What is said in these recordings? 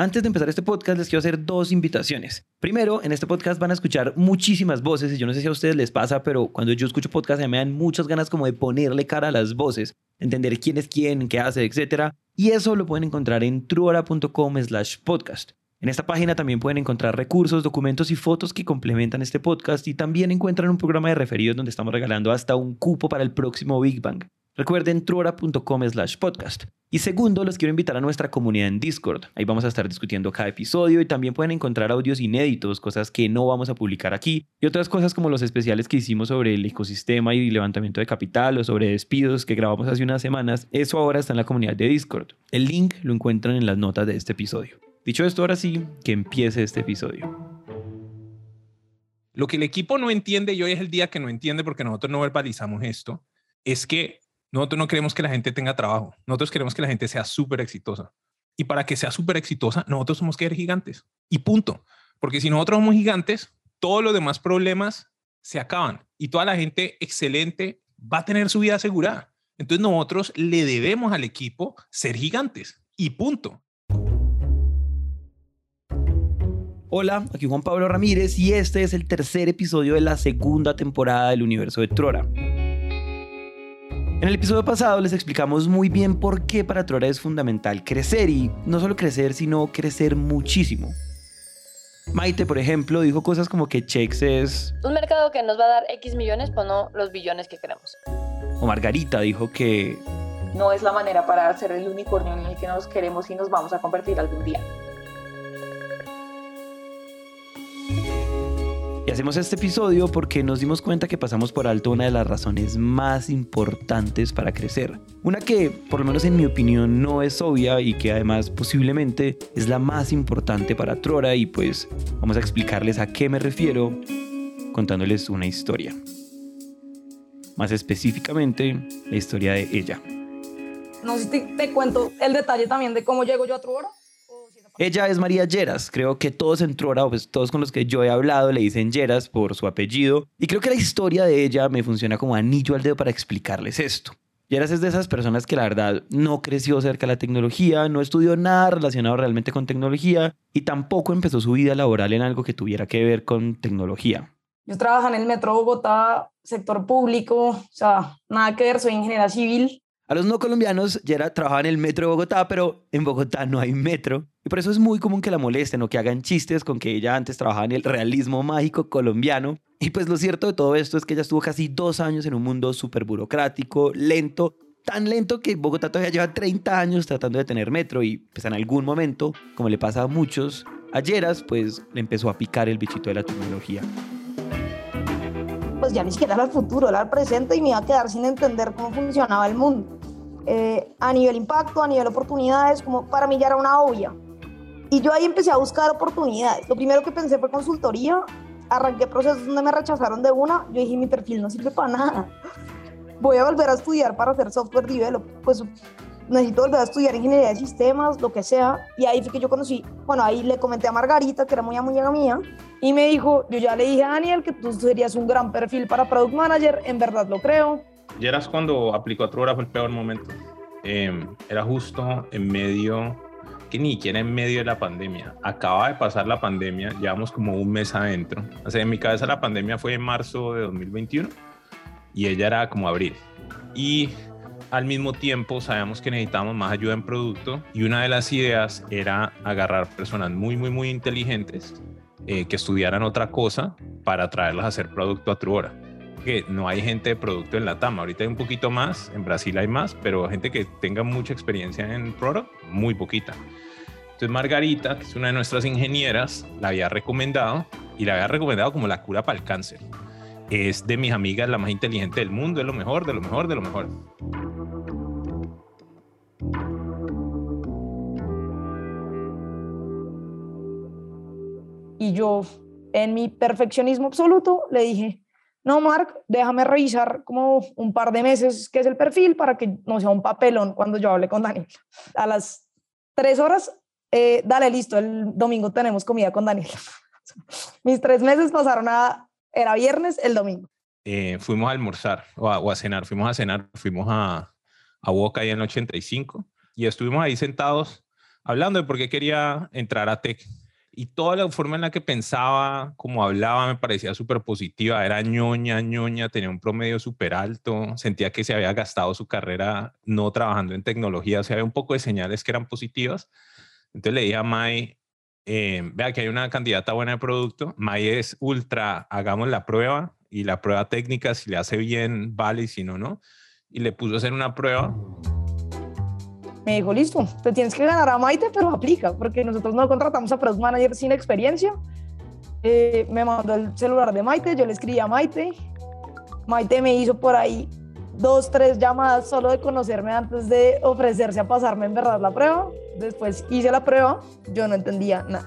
Antes de empezar este podcast les quiero hacer dos invitaciones. Primero, en este podcast van a escuchar muchísimas voces y yo no sé si a ustedes les pasa, pero cuando yo escucho podcast me dan muchas ganas como de ponerle cara a las voces, entender quién es quién, qué hace, etc. Y eso lo pueden encontrar en truora.com slash podcast. En esta página también pueden encontrar recursos, documentos y fotos que complementan este podcast y también encuentran un programa de referidos donde estamos regalando hasta un cupo para el próximo Big Bang. Recuerden truora.com slash podcast. Y segundo, los quiero invitar a nuestra comunidad en Discord. Ahí vamos a estar discutiendo cada episodio y también pueden encontrar audios inéditos, cosas que no vamos a publicar aquí y otras cosas como los especiales que hicimos sobre el ecosistema y levantamiento de capital o sobre despidos que grabamos hace unas semanas. Eso ahora está en la comunidad de Discord. El link lo encuentran en las notas de este episodio. Dicho esto, ahora sí, que empiece este episodio. Lo que el equipo no entiende y hoy es el día que no entiende porque nosotros no verbalizamos esto, es que nosotros no queremos que la gente tenga trabajo. Nosotros queremos que la gente sea súper exitosa. Y para que sea súper exitosa, nosotros somos que ser gigantes. Y punto. Porque si nosotros somos gigantes, todos los demás problemas se acaban. Y toda la gente excelente va a tener su vida asegurada. Entonces nosotros le debemos al equipo ser gigantes. Y punto. Hola, aquí Juan Pablo Ramírez y este es el tercer episodio de la segunda temporada del universo de Trora. En el episodio pasado les explicamos muy bien por qué para Trora es fundamental crecer y no solo crecer, sino crecer muchísimo. Maite, por ejemplo, dijo cosas como que Chex es... Un mercado que nos va a dar X millones, pues no los billones que queremos. O Margarita dijo que... No es la manera para ser el unicornio en el que nos queremos y nos vamos a convertir algún día. Hacemos este episodio porque nos dimos cuenta que pasamos por alto una de las razones más importantes para crecer. Una que, por lo menos en mi opinión, no es obvia y que además posiblemente es la más importante para Trora y pues vamos a explicarles a qué me refiero contándoles una historia. Más específicamente, la historia de ella. No sé si te, cuento el detalle también de cómo llego yo a Trora. Ella es María Lleras. Creo que todos en Trora, pues todos con los que yo he hablado, le dicen Lleras por su apellido. Y creo que la historia de ella me funciona como anillo al dedo para explicarles esto. Lleras es de esas personas que la verdad no creció cerca de la tecnología, no estudió nada relacionado realmente con tecnología y tampoco empezó su vida laboral en algo que tuviera que ver con tecnología. Yo trabajo en el Metro Bogotá, sector público, o sea, nada que ver, soy ingeniera civil. A los no colombianos, Yera trabajaba en el metro de Bogotá, pero en Bogotá no hay metro. Y por eso es muy común que la molesten o que hagan chistes con que ella antes trabajaba en el realismo mágico colombiano. Y pues lo cierto de todo esto es que ella estuvo casi dos años en un mundo súper burocrático, lento, tan lento que Bogotá todavía lleva 30 años tratando de tener metro y pues en algún momento, como le pasa a muchos, a pues le empezó a picar el bichito de la tecnología. Pues ya ni siquiera era el futuro, era el presente y me iba a quedar sin entender cómo funcionaba el mundo. Eh, a nivel impacto, a nivel oportunidades, como para mí ya era una obvia. Y yo ahí empecé a buscar oportunidades. Lo primero que pensé fue consultoría. Arranqué procesos donde me rechazaron de una. Yo dije, mi perfil no sirve para nada. Voy a volver a estudiar para hacer software develop. Pues necesito volver a estudiar ingeniería de sistemas, lo que sea. Y ahí fue que yo conocí, bueno, ahí le comenté a Margarita, que era muy amiga mía, y me dijo, yo ya le dije a Daniel que tú serías un gran perfil para Product Manager, en verdad lo creo eras cuando aplicó a Trora fue el peor momento. Em, era justo en medio, que ni siquiera en medio de la pandemia. Acaba de pasar la pandemia, llevamos como un mes adentro. O sea, en mi cabeza la pandemia fue en marzo de 2021 y ella era como abril. Y al mismo tiempo sabíamos que necesitábamos más ayuda en producto y una de las ideas era agarrar personas muy, muy, muy inteligentes eh, que estudiaran otra cosa para traerlas a hacer producto a Truora que no hay gente de producto en la TAM. Ahorita hay un poquito más, en Brasil hay más, pero gente que tenga mucha experiencia en product, muy poquita. Entonces Margarita, que es una de nuestras ingenieras, la había recomendado y la había recomendado como la cura para el cáncer. Es de mis amigas la más inteligente del mundo, es lo mejor, de lo mejor, de lo mejor. Y yo, en mi perfeccionismo absoluto, le dije, no, Mark, déjame revisar como un par de meses qué es el perfil para que no sea un papelón cuando yo hable con Daniel. A las tres horas, eh, dale, listo, el domingo tenemos comida con Daniel. Mis tres meses pasaron a, era viernes, el domingo. Eh, fuimos a almorzar o a, cenar, fuimos a cenar, fuimos a, a Boca ahí en el 85 y estuvimos ahí sentados hablando de por qué quería entrar a tech. Y toda la forma en la que pensaba, como hablaba, me parecía súper positiva. Era ñoña, ñoña, tenía un promedio súper alto. Sentía que se había gastado su carrera no trabajando en tecnología. O sea, había un poco de señales que eran positivas. Entonces le dije a Mai, eh, vea que hay una candidata buena de producto. Mai es ultra, hagamos la prueba y la prueba técnica, si le hace bien, vale, y si no, no. Y le puso a hacer una prueba me dijo, listo, te tienes que ganar a Maite, pero aplica, porque nosotros no contratamos a Product Manager sin experiencia. Eh, me mandó el celular de Maite, yo le escribí a Maite. Maite me hizo por ahí dos, tres llamadas solo de conocerme antes de ofrecerse a pasarme en verdad la prueba. Después hice la prueba, yo no entendía nada.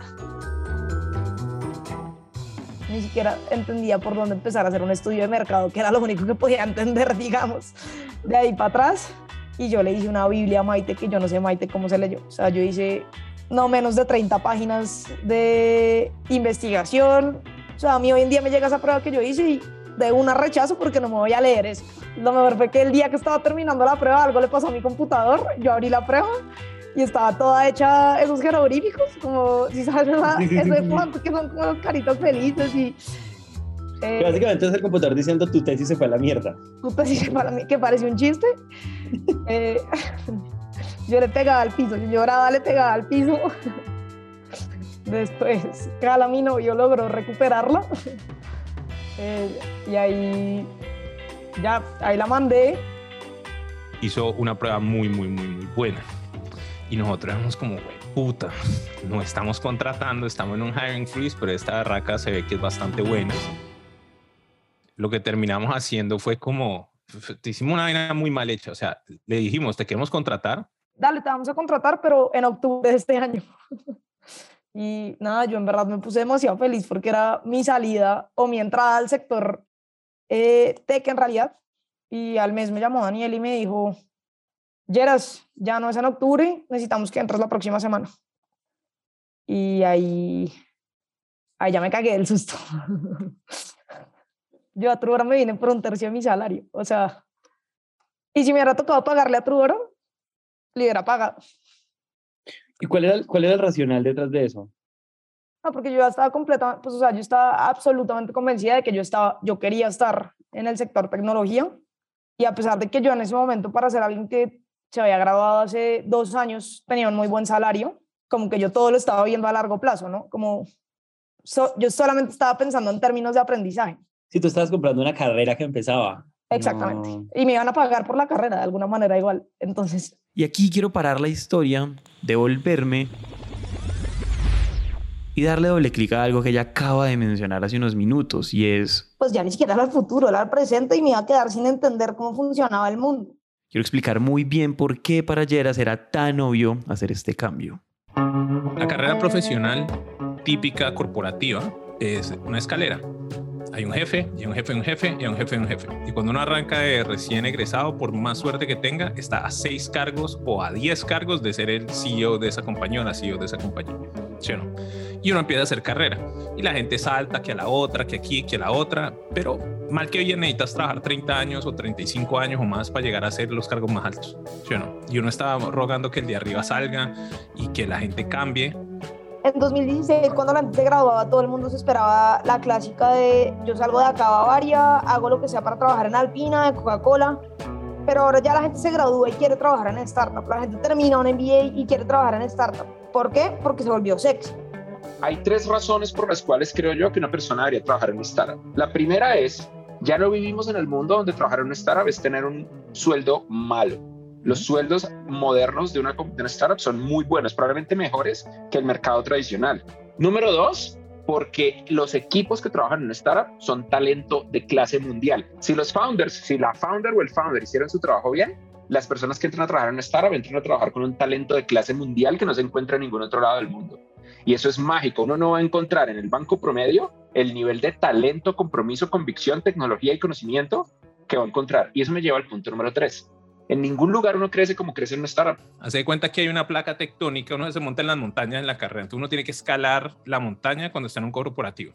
Ni siquiera entendía por dónde empezar a hacer un estudio de mercado, que era lo único que podía entender, digamos. De ahí para atrás, y yo le hice una Biblia a Maite que yo no sé Maite cómo se leyó. O sea, yo hice no menos de 30 páginas de investigación. O sea, a mí hoy en día me llega esa prueba que yo hice y de una rechazo porque no me voy a leer eso. Lo mejor fue que el día que estaba terminando la prueba algo le pasó a mi computador, yo abrí la prueba y estaba toda hecha esos jeroglíficos, como si sabes, eso de que son como los caritos felices y eh, básicamente es el computador diciendo tu tesis se fue a la mierda. Tu tesis se fue a la mierda, que parece un chiste. eh, yo le pegaba al piso, yo lloraba, le pegaba al piso. Después, cada mi novio logró recuperarla. Eh, y ahí, ya, ahí la mandé. Hizo una prueba muy, muy, muy, muy buena. Y nosotros éramos como, güey, puta, no estamos contratando, estamos en un hiring freeze, pero esta barraca se ve que es bastante buena lo que terminamos haciendo fue como, te hicimos una vaina muy mal hecha, o sea, le dijimos, te queremos contratar. Dale, te vamos a contratar, pero en octubre de este año. y nada, yo en verdad me puse demasiado feliz porque era mi salida o mi entrada al sector eh, tech en realidad. Y al mes me llamó Daniel y me dijo, Geras, ya no es en octubre, necesitamos que entres la próxima semana. Y ahí, ahí ya me cagué del susto. yo a Truboro me vine por un tercio de mi salario. O sea, y si me hubiera tocado pagarle a Truboro, le hubiera pagado. ¿Y cuál era, el, cuál era el racional detrás de eso? No, porque yo ya estaba completamente, pues, o sea, yo estaba absolutamente convencida de que yo estaba, yo quería estar en el sector tecnología. Y a pesar de que yo en ese momento, para ser alguien que se había graduado hace dos años, tenía un muy buen salario, como que yo todo lo estaba viendo a largo plazo, ¿no? Como yo solamente estaba pensando en términos de aprendizaje si tú estabas comprando una carrera que empezaba. Exactamente. Y me iban a pagar por la carrera de alguna manera igual. Entonces. Y aquí quiero parar la historia, devolverme y darle doble clic a algo que ella acaba de mencionar hace unos minutos y es... Pues ya ni siquiera era el futuro, era el presente y me iba a quedar sin entender cómo funcionaba el mundo. Quiero explicar muy bien por qué para Yeras era tan obvio hacer este cambio. La carrera profesional típica corporativa es una escalera hay un jefe, y un jefe, un jefe, y un jefe, un jefe. Y cuando uno arranca de recién egresado, por más suerte que tenga, está a seis cargos o a diez cargos de ser el CEO de esa compañía o la CEO de esa compañía. ¿Sí no? Y uno empieza a hacer carrera. Y la gente salta que a la otra, que aquí, que a la otra. Pero mal que bien necesitas trabajar 30 años o 35 años o más para llegar a ser los cargos más altos. ¿Sí no? Y uno está rogando que el de arriba salga y que la gente cambie en 2016, cuando la gente se graduaba, todo el mundo se esperaba la clásica de yo salgo de acá a Bavaria, hago lo que sea para trabajar en Alpina, en Coca-Cola, pero ahora ya la gente se gradúa y quiere trabajar en startup. La gente termina un MBA y quiere trabajar en startup. ¿Por qué? Porque se volvió sexy. Hay tres razones por las cuales creo yo que una persona debería trabajar en startup. La primera es, ya no vivimos en el mundo donde trabajar en startup es tener un sueldo malo los sueldos modernos de una, de startup son muy buenos, probablemente mejores que el mercado tradicional. Número dos, porque los equipos que trabajan en una startup son talento de clase mundial. Si los founders, si la founder o el founder hicieron su trabajo bien, las personas que entran a trabajar en una startup entran a trabajar con un talento de clase mundial que no se encuentra en ningún otro lado del mundo. Y eso es mágico. Uno no va a encontrar en el banco promedio el nivel de talento, compromiso, convicción, tecnología y conocimiento que va a encontrar. Y eso me lleva al punto número tres. En ningún lugar uno crece como crece en una startup. Hace de cuenta que hay una placa tectónica, uno se monta en las montañas en la carrera, entonces uno tiene que escalar la montaña cuando está en un corporativo.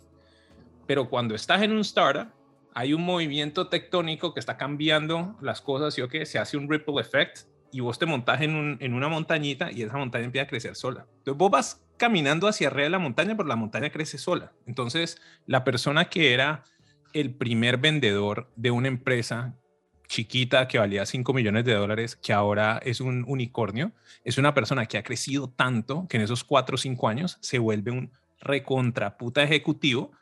Pero cuando estás en un startup, hay un movimiento tectónico que está cambiando las cosas y que se hace un ripple effect y vos te montas en, un, en una montañita y esa montaña empieza a crecer sola. Entonces vos vas caminando hacia arriba de la montaña, pero la montaña crece sola. Entonces la persona que era el primer vendedor de una empresa chiquita que valía 5 millones de dólares, que ahora es un unicornio, es una persona que ha crecido tanto que en esos 4 o 5 años se vuelve un recontraputa ejecutivo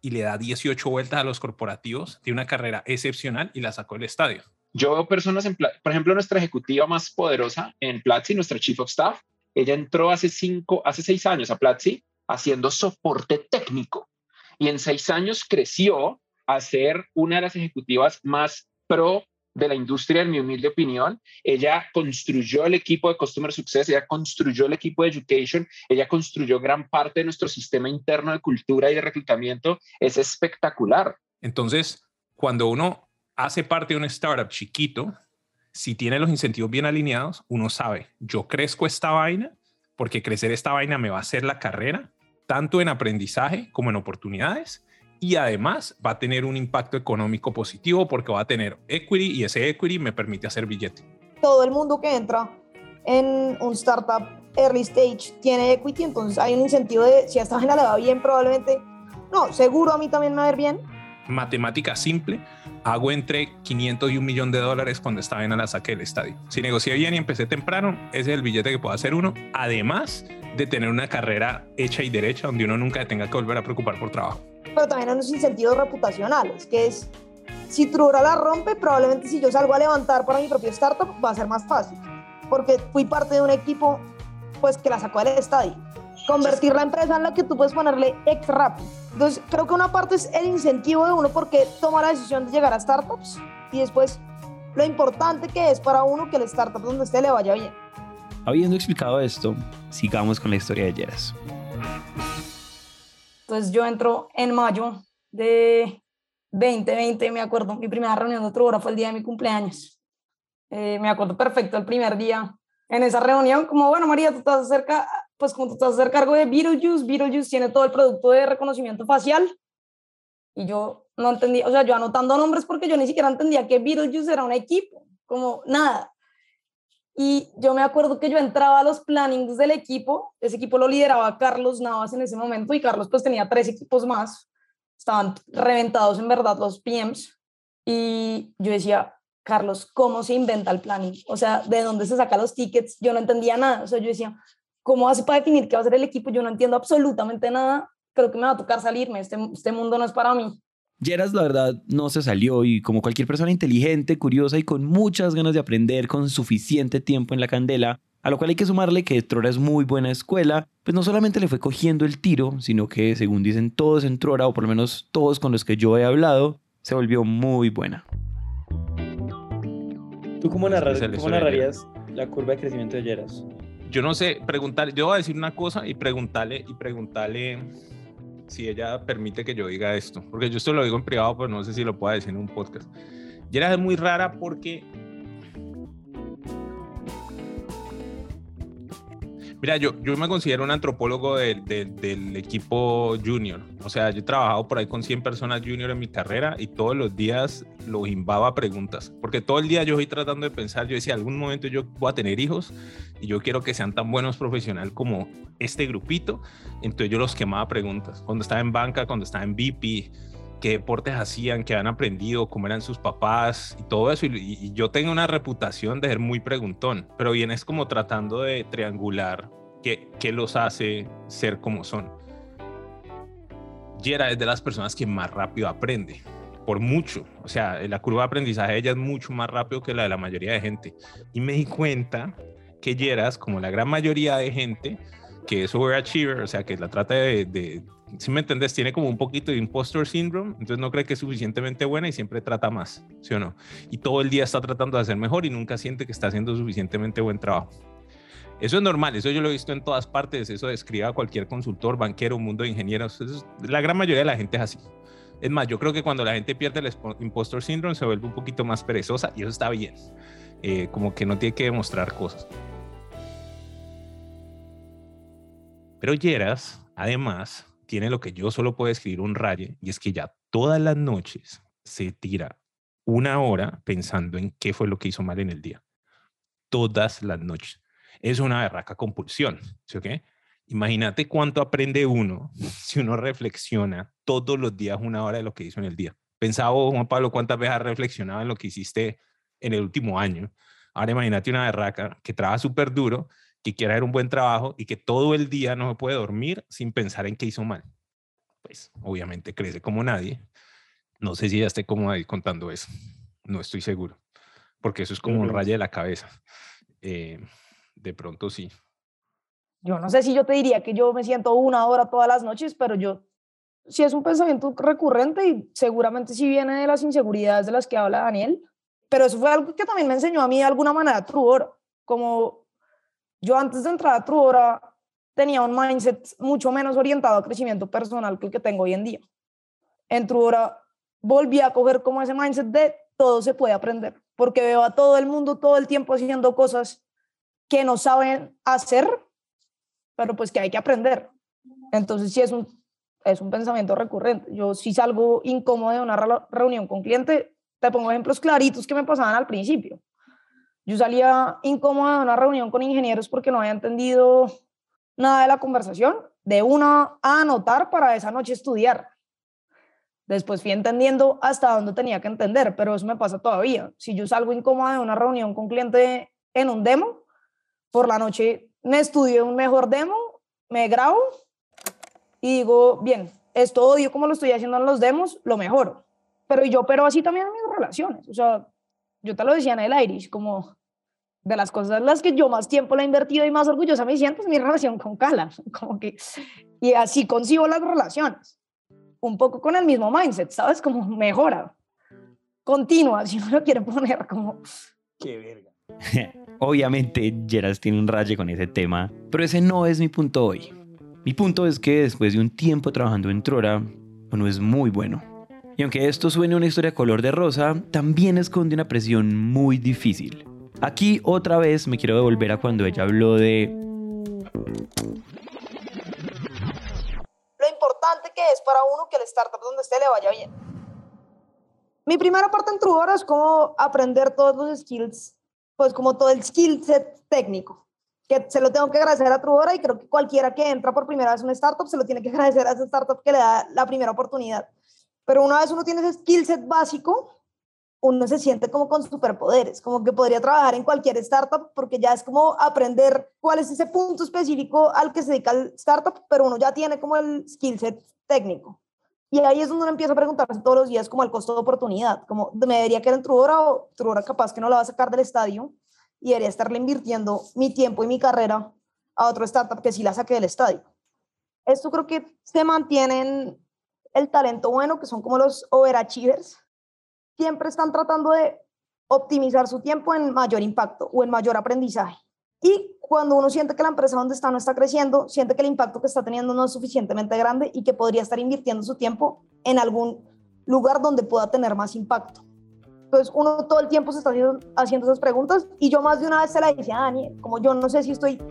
y le da 18 vueltas a los corporativos, tiene una carrera excepcional y la sacó del estadio. Yo veo personas, en, por ejemplo, nuestra ejecutiva más poderosa en Platzi, nuestra Chief of Staff, ella entró hace cinco, hace seis años a Platzi haciendo soporte técnico y en seis años creció a ser una de las ejecutivas más pro de la industria, en mi humilde opinión. Ella construyó el equipo de Customer Success, ella construyó el equipo de Education, ella construyó gran parte de nuestro sistema interno de cultura y de reclutamiento. Es espectacular. Entonces, cuando uno hace parte de un startup chiquito, si tiene los incentivos bien alineados, uno sabe, yo crezco esta vaina porque crecer esta vaina me va a hacer la carrera, tanto en aprendizaje como en oportunidades y además va a tener un impacto económico positivo porque va a tener equity y ese equity me permite hacer billete. Todo el mundo que entra en un startup early stage tiene equity, entonces hay un incentivo de si a esta gente le va bien, probablemente, no, seguro a mí también me va a ir bien. Matemática simple, hago entre 500 y un millón de dólares cuando estaba en la saque del estadio. Si negocié bien y empecé temprano, ese es el billete que puedo hacer uno, además de tener una carrera hecha y derecha donde uno nunca tenga que volver a preocupar por trabajo pero también hay unos incentivos reputacionales, que es, si Trura la rompe, probablemente si yo salgo a levantar para mi propio startup, va a ser más fácil, porque fui parte de un equipo pues que la sacó del estadio. Convertir la empresa en la que tú puedes ponerle ex rápido. Entonces, creo que una parte es el incentivo de uno porque toma la decisión de llegar a startups y después lo importante que es para uno que el startup donde esté le vaya bien. Habiendo explicado esto, sigamos con la historia de Yeras. Entonces yo entro en mayo de 2020, me acuerdo, mi primera reunión de otro hora fue el día de mi cumpleaños. Eh, me acuerdo perfecto el primer día en esa reunión, como bueno, María, tú estás cerca, pues como tú estás a hacer cargo de Beetlejuice, Beetlejuice tiene todo el producto de reconocimiento facial. Y yo no entendía, o sea, yo anotando nombres porque yo ni siquiera entendía que Beetlejuice era un equipo, como nada. Y yo me acuerdo que yo entraba a los plannings del equipo, ese equipo lo lideraba Carlos Navas en ese momento y Carlos pues tenía tres equipos más, estaban reventados en verdad los PMs y yo decía, Carlos, ¿cómo se inventa el planning? O sea, ¿de dónde se saca los tickets? Yo no entendía nada, o sea, yo decía, ¿cómo hace para definir qué va a ser el equipo? Yo no entiendo absolutamente nada, creo que me va a tocar salirme, este, este mundo no es para mí. Yeras, la verdad, no se salió y como cualquier persona inteligente, curiosa y con muchas ganas de aprender con suficiente tiempo en la candela, a lo cual hay que sumarle que Trora es muy buena escuela, pues no solamente le fue cogiendo el tiro, sino que, según dicen todos en Trora, o por lo menos todos con los que yo he hablado, se volvió muy buena. ¿Tú cómo, cómo narrarías la curva de crecimiento de Yeras? Yo no sé, preguntar, yo voy a decir una cosa y preguntarle, y preguntarle si ella permite que yo diga esto, porque yo esto lo digo en privado, pero no sé si lo puedo decir en un podcast. Yera es muy rara porque Mira, yo, yo me considero un antropólogo del equipo junior. O sea, yo he trabajado por ahí con 100 personas junior en mi carrera y todos los días los imbaba preguntas. Porque todo el día yo estoy tratando de pensar, yo decía, algún momento yo voy a tener hijos y yo quiero que sean tan buenos profesional como este grupito. Entonces yo los quemaba preguntas. Cuando estaba en banca, cuando estaba en VIP, qué deportes hacían, qué han aprendido, cómo eran sus papás y todo eso. Y, yo tengo una reputación de ser muy preguntón, pero bien es como tratando de triangular qué, qué los hace ser como son. Yera es de las personas que más rápido aprende, por mucho. O sea, la curva de aprendizaje de ella es mucho más rápido que la de la mayoría de gente. Y me di cuenta que Yeras, como la gran mayoría de gente, que es overachiever, o sea, que la trata de, si me entendés, tiene como un poquito de impostor syndrome, entonces no cree que es suficientemente buena y siempre trata más, ¿sí o no? Y todo el día está tratando de hacer mejor y nunca siente que está haciendo suficientemente buen trabajo. Eso es normal, eso yo lo he visto en todas partes, eso describe a cualquier consultor, banquero, mundo de ingenieros, la gran mayoría de la gente es así. Es más, yo creo que cuando la gente pierde el impostor syndrome se vuelve un poquito más perezosa y eso está bien, eh, como que no tiene que demostrar cosas. Pero Yeras, además, tiene lo que yo solo puedo escribir un raye, y es que ya todas las noches se tira una hora pensando en qué fue lo que hizo mal en el día. todas las noches. Es una berraca compulsión, ¿sí o qué? Imagínate cuánto aprende uno si uno reflexiona todos los días una hora de lo que hizo en el día. Pensaba, Juan Pablo, cuántas veces has reflexionado en lo que hiciste en el último año. Ahora imagínate una berraca que trabaja súper duro, que quiere hacer un buen trabajo y que todo el día no se puede dormir sin pensar en qué hizo mal. Pues obviamente crece como nadie. No sé si ya esté como ahí contando eso. No estoy seguro. Porque eso es como un rayo de la cabeza. Eh, de pronto sí. Yo no sé si yo te diría que yo me siento una hora todas las noches, pero yo sí es un pensamiento recurrente y seguramente sí viene de las inseguridades de las que habla Daniel. Pero eso fue algo que también me enseñó a mí de alguna manera Truora. Como yo antes de entrar a Truora tenía un mindset mucho menos orientado a crecimiento personal que el que tengo hoy en día. En Truora volví a coger como ese mindset de todo se puede aprender, porque veo a todo el mundo todo el tiempo haciendo cosas que no saben hacer, pero pues que hay que aprender. Entonces sí es un, es un pensamiento recurrente. Yo si salgo incómodo de una reunión con cliente, te pongo ejemplos claritos que me pasaban al principio. Yo salía incómodo de una reunión con ingenieros porque no había entendido nada de la conversación, de una a anotar para esa noche estudiar. Después fui entendiendo hasta dónde tenía que entender, pero eso me pasa todavía. Si yo salgo incómoda de una reunión con cliente en un demo, por la noche me estudio un mejor demo, me grabo y digo, bien, esto odio como lo estoy haciendo en los demos, lo mejoro. Pero yo, pero así también en mis relaciones. O sea, yo te lo decía en el Irish, como de las cosas en las que yo más tiempo la he invertido y más orgullosa me siento es mi relación con Cala. Como que, y así consigo las relaciones. Un poco con el mismo mindset, ¿sabes? Como mejora. Continua, si uno lo quiere poner como... Qué verga. Obviamente Geras tiene un raye con ese tema, pero ese no es mi punto hoy. Mi punto es que después de un tiempo trabajando en Trora, uno es muy bueno. Y aunque esto suene una historia color de rosa, también esconde una presión muy difícil. Aquí otra vez me quiero devolver a cuando ella habló de... Lo importante que es para uno que el startup donde esté le vaya bien. Mi primera parte en Trudora es como aprender todos los skills pues como todo el skill set técnico, que se lo tengo que agradecer a Trubora y creo que cualquiera que entra por primera vez en una startup se lo tiene que agradecer a esa startup que le da la primera oportunidad. Pero una vez uno tiene ese skill set básico, uno se siente como con superpoderes, como que podría trabajar en cualquier startup porque ya es como aprender cuál es ese punto específico al que se dedica el startup, pero uno ya tiene como el skill set técnico. Y ahí es donde uno empieza a preguntarse todos los días como el costo de oportunidad, como me debería quedar en Trubora o Trubora capaz que no la va a sacar del estadio y debería estarle invirtiendo mi tiempo y mi carrera a otro startup que sí la saque del estadio. Esto creo que se mantienen el talento bueno, que son como los overachievers, siempre están tratando de optimizar su tiempo en mayor impacto o en mayor aprendizaje. Y cuando uno siente que la empresa donde está no está creciendo, siente que el impacto que está teniendo no es suficientemente grande y que podría estar invirtiendo su tiempo en algún lugar donde pueda tener más impacto. Entonces uno todo el tiempo se está haciendo, esas preguntas y yo más de una vez se la dije a Dani, como yo no sé si estoy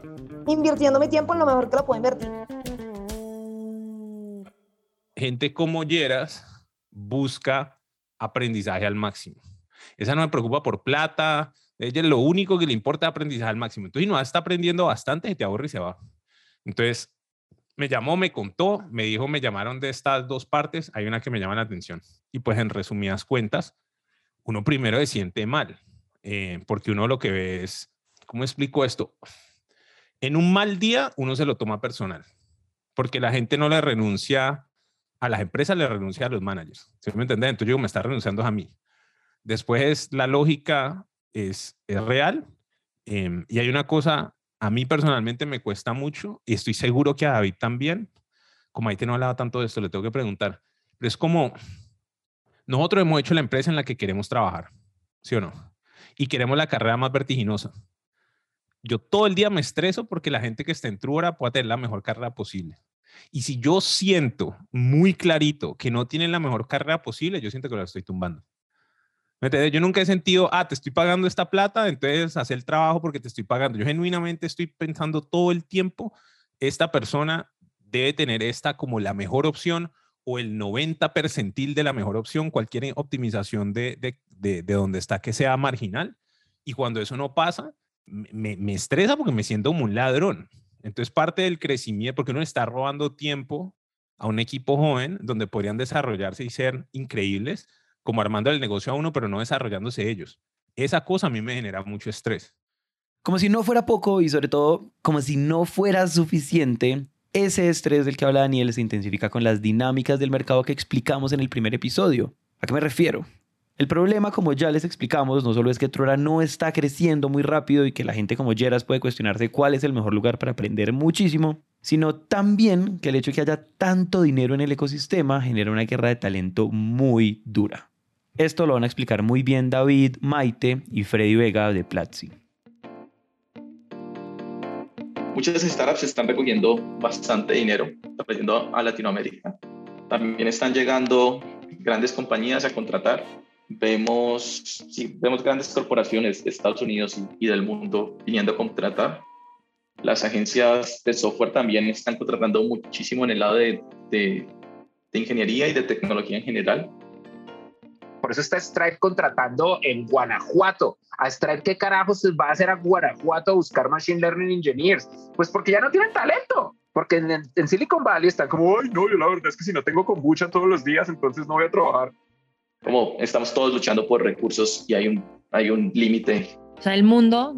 invirtiendo mi tiempo en lo mejor que lo puedo invertir. Gente como Yeras busca aprendizaje al máximo. Esa no me preocupa por plata, ella lo único que le importa es aprendizaje al máximo. Entonces, no está aprendiendo bastante, y te aburre y se va. Entonces, me llamó, me contó, me dijo, me llamaron de estas dos partes, hay una que me llama la atención. Y pues en resumidas cuentas, uno primero se siente mal, eh, porque uno lo que ve es, ¿cómo explico esto? En un mal día uno se lo toma personal, porque la gente no le renuncia a las empresas, le renuncia a los managers. ¿Sí me entiendes? Entonces yo me está renunciando a mí. Después la lógica es, real. Em, y hay una cosa, a mí personalmente me cuesta mucho, y estoy seguro que a David también, como ahí te no hablaba tanto de esto, le tengo que preguntar, pero es como, nosotros hemos hecho la empresa en la que queremos trabajar, ¿sí o no? Y queremos la carrera más vertiginosa. Yo todo el día me estreso porque la gente que está en Truora pueda tener la mejor carrera posible. Y si yo siento muy clarito que no tienen la mejor carrera posible, yo siento que la estoy tumbando. Yo nunca he sentido, ah, te estoy pagando esta plata, entonces haz el trabajo porque te estoy pagando. Yo genuinamente estoy pensando todo el tiempo, esta persona debe tener esta como la mejor opción o el 90 percentil de la mejor opción, cualquier optimización de, de, de, de donde está que sea marginal. Y cuando eso no pasa, me, me estresa porque me siento como un ladrón. Entonces parte del crecimiento, porque uno está robando tiempo a un equipo joven donde podrían desarrollarse y ser increíbles, como armando el negocio a uno, pero no desarrollándose ellos. Esa cosa a mí me genera mucho estrés. Como si no fuera poco y sobre todo como si no fuera suficiente, ese estrés del que habla Daniel se intensifica con las dinámicas del mercado que explicamos en el primer episodio. ¿A qué me refiero? El problema, como ya les explicamos, no solo es que Trora no está creciendo muy rápido y que la gente como Jeras puede cuestionarse cuál es el mejor lugar para aprender muchísimo, sino también que el hecho de que haya tanto dinero en el ecosistema genera una guerra de talento muy dura. Esto lo van a explicar muy bien David, Maite y Freddy Vega de Platzi. Muchas startups están recogiendo bastante dinero, trayendo a Latinoamérica. También están llegando grandes compañías a contratar vemos, sí, vemos grandes corporaciones de Estados Unidos y, del mundo viniendo a contratar. Las agencias de software también están contratando muchísimo en el lado de, de, ingeniería y de tecnología en general. Por eso está Stripe contratando en Guanajuato. ¿A Stripe qué carajos va a hacer a Guanajuato a buscar Machine Learning Engineers? Pues porque ya no tienen talento. Porque en, en Silicon Valley están como, ay, no, yo la verdad es que si no tengo kombucha todos los días, entonces no voy a trabajar como estamos todos luchando por recursos y hay un, hay un límite. O sea, el mundo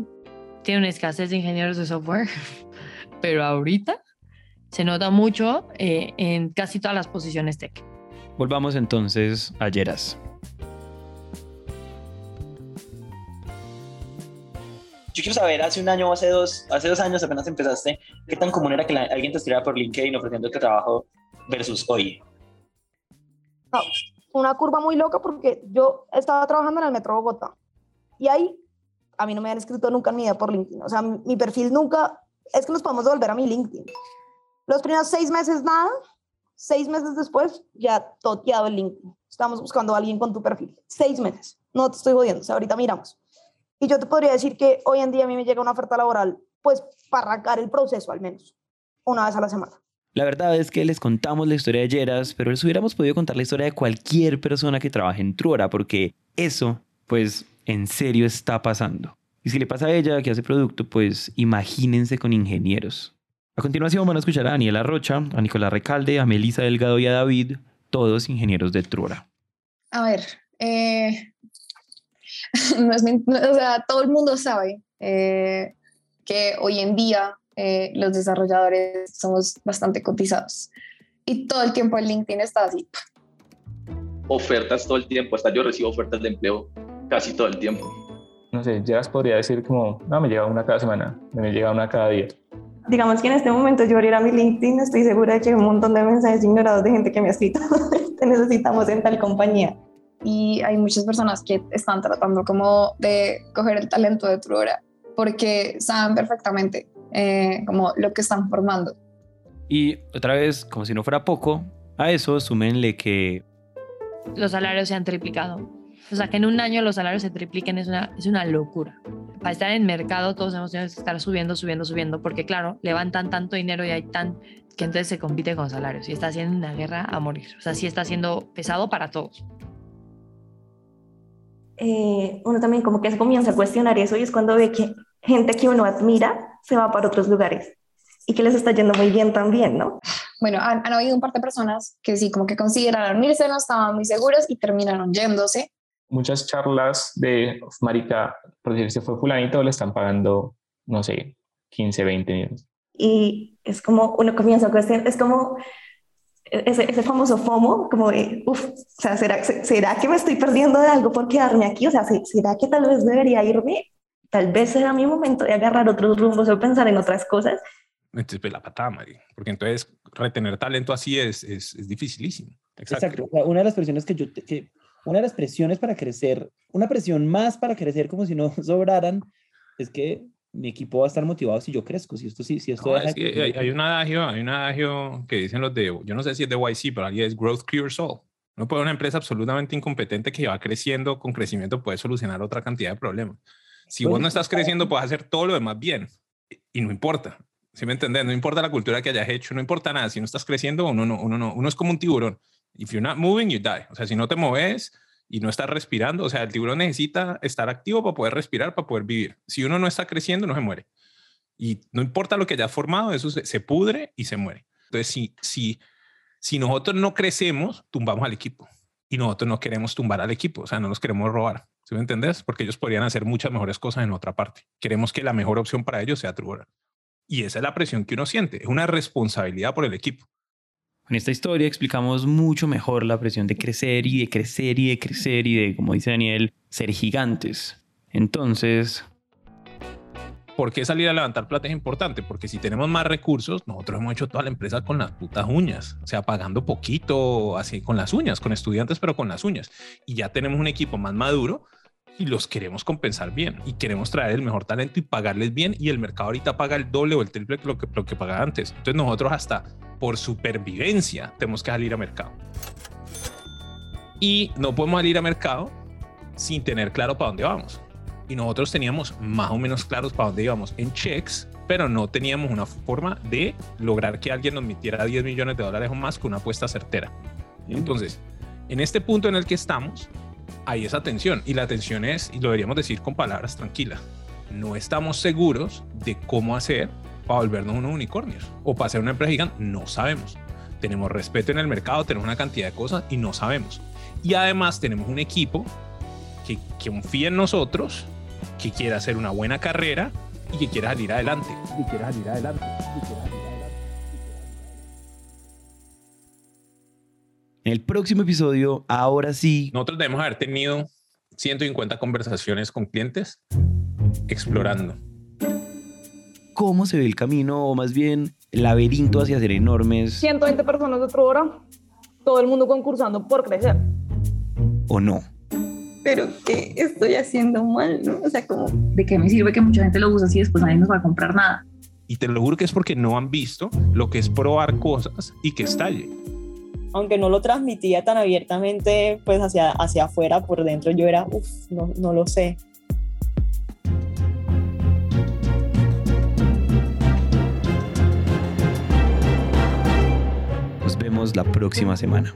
tiene una escasez de ingenieros de software, pero ahorita se nota mucho eh, en casi todas las posiciones tech. Volvamos entonces a Yeras. Yo quiero saber, hace un año o hace dos, hace dos años apenas empezaste, ¿qué tan común era que alguien te escribiera por LinkedIn ofreciendo este trabajo versus hoy? No, una curva muy loca porque yo estaba trabajando en el Metro Bogotá y ahí a mí no me han escrito nunca en mi vida por LinkedIn. O sea, mi, perfil nunca, es que nos podemos devolver a mi LinkedIn. Los primeros seis meses nada, seis meses después ya toteado el LinkedIn. Estamos buscando a alguien con tu perfil. Seis meses. No te estoy jodiendo, o sea, ahorita miramos. Y yo te podría decir que hoy en día a mí me llega una oferta laboral, pues para arrancar el proceso al menos, una vez a la semana. La verdad es que les contamos la historia de Yeras, pero les hubiéramos podido contar la historia de cualquier persona que trabaje en Truora, porque eso, pues, en serio está pasando. Y si le pasa a ella que hace producto, pues imagínense con ingenieros. A continuación van a escuchar a Daniela Rocha, a Nicolás Recalde, a Melisa Delgado y a David, todos ingenieros de Truora. A ver, eh, o sea, todo el mundo sabe eh, que hoy en día eh, los desarrolladores somos bastante cotizados. Y todo el tiempo el LinkedIn está así. Ofertas todo el tiempo, hasta yo recibo ofertas de empleo casi todo el tiempo. No sé, ya podría decir como, no, me llega una cada semana, me llega una cada día. Digamos que en este momento yo abriera mi LinkedIn, estoy segura de que hay un montón de mensajes ignorados de gente que me ha escrito, te necesitamos en tal compañía. Y hay muchas personas que están tratando como de coger el talento de Truora porque saben perfectamente eh, como lo que están formando. Y otra vez, como si no fuera poco, a eso súmenle que... Los salarios se han triplicado. O sea, que en un año los salarios se tripliquen es una, es una locura. Para estar en mercado todos hemos tenido que estar subiendo, subiendo, subiendo, porque claro, levantan tanto dinero y hay tan que entonces se compite con salarios y está haciendo una guerra a morir. O sea, sí está siendo pesado para todos. Eh, uno también como que se comienza a cuestionar eso y es cuando ve que gente que uno admira se va para otros lugares y que les está yendo muy bien también, ¿no? Bueno, han, habido un par de personas que sí, como que consideraron irse, no estaban muy seguros y terminaron yéndose. Muchas charlas de, marica, por decir, se fue fulanito, le están pagando, no sé, 15, 20 millones. Y es como, uno comienza a cuestionar, es como ese, ese, famoso FOMO, como de, uff, o sea, ¿será, ¿será que me estoy perdiendo de algo por quedarme aquí? O sea, ¿será que tal vez debería irme? Tal vez será mi momento de agarrar otros rumbos o pensar en otras cosas. Entonces, pues la patada, Mari, porque entonces retener talento así es, es, es dificilísimo. Exacto. Una de las presiones que yo, que, una de las presiones para crecer, una presión más para crecer como si no sobraran, es que mi equipo va a estar motivado si yo crezco, si esto sí, si esto es que hay, hay, un adagio, hay un adagio que dicen los de, yo no sé si es de YC, pero ahí es growth cures all. No puede una empresa absolutamente incompetente que va creciendo con crecimiento puede solucionar otra cantidad de problemas. Si vos no estás creciendo, puedes hacer todo lo demás bien y no importa. ¿Sí me entiendes? No importa la cultura que hayas hecho, no importa nada. Si no estás creciendo, uno no, uno no, uno es como un tiburón. If you're not moving, you die. O sea, si no te moves, y no estás respirando, o sea, el tiburón necesita estar activo para poder respirar, para poder vivir. Si uno no está creciendo, no se muere. Y no importa lo que haya formado, eso se, se pudre y se muere. Entonces, si, si, si nosotros no crecemos, tumbamos al equipo. Y nosotros no queremos tumbar al equipo, o sea, no nos queremos robar. ¿Sí me entendés? Porque ellos podrían hacer muchas mejores cosas en otra parte. Queremos que la mejor opción para ellos sea Trubora. Y esa es la presión que uno siente, es una responsabilidad por el equipo. En esta historia explicamos mucho mejor la presión de crecer y de crecer y de crecer y de, como dice Daniel, ser gigantes. Entonces, ¿Por qué salir a levantar plata es importante? Porque si tenemos más recursos, nosotros hemos hecho toda la empresa con las putas uñas, o sea, pagando poquito, así con las uñas, con estudiantes, pero con las uñas. Y ya tenemos un equipo más maduro y los queremos compensar bien y queremos traer el mejor talento y pagarles bien y el mercado ahorita paga el doble o el triple que lo que, lo que pagaba antes. Entonces nosotros hasta por supervivencia tenemos que salir a mercado. Y no podemos salir a mercado sin tener claro para dónde vamos. Y nosotros teníamos más o menos claros para dónde íbamos en checks, pero no teníamos una forma de lograr que alguien nos metiera 10 millones de dólares o más con una apuesta certera. Entonces, en este punto en el que estamos, hay esa tensión. Y la tensión es, y lo deberíamos decir con palabras tranquilas, no estamos seguros de cómo hacer para volvernos unos unicornios o para ser una empresa gigante. No sabemos. Tenemos respeto en el mercado, tenemos una cantidad de cosas y no sabemos. Y además tenemos un equipo que, que confía en nosotros, que quiere hacer una buena carrera y que quiere salir adelante. Y quiere salir adelante. En el próximo episodio, ahora sí, Nosotros debemos haber tenido 150 conversaciones con clientes explorando. cómo se ve el camino, o más bien el laberinto hacia ser enormes 120 personas de otra hora, todo el mundo concursando por crecer. o no. Pero ¿qué estoy haciendo mal? ¿no? O sea, como ¿De qué me sirve que mucha gente lo use si después nadie nos va a comprar nada? Y te lo juro que es porque no han visto lo que es probar cosas y que estalle. Aunque no lo transmitía tan abiertamente, pues hacia, hacia afuera, por dentro yo era, uff, no, no lo sé. Nos vemos la próxima semana.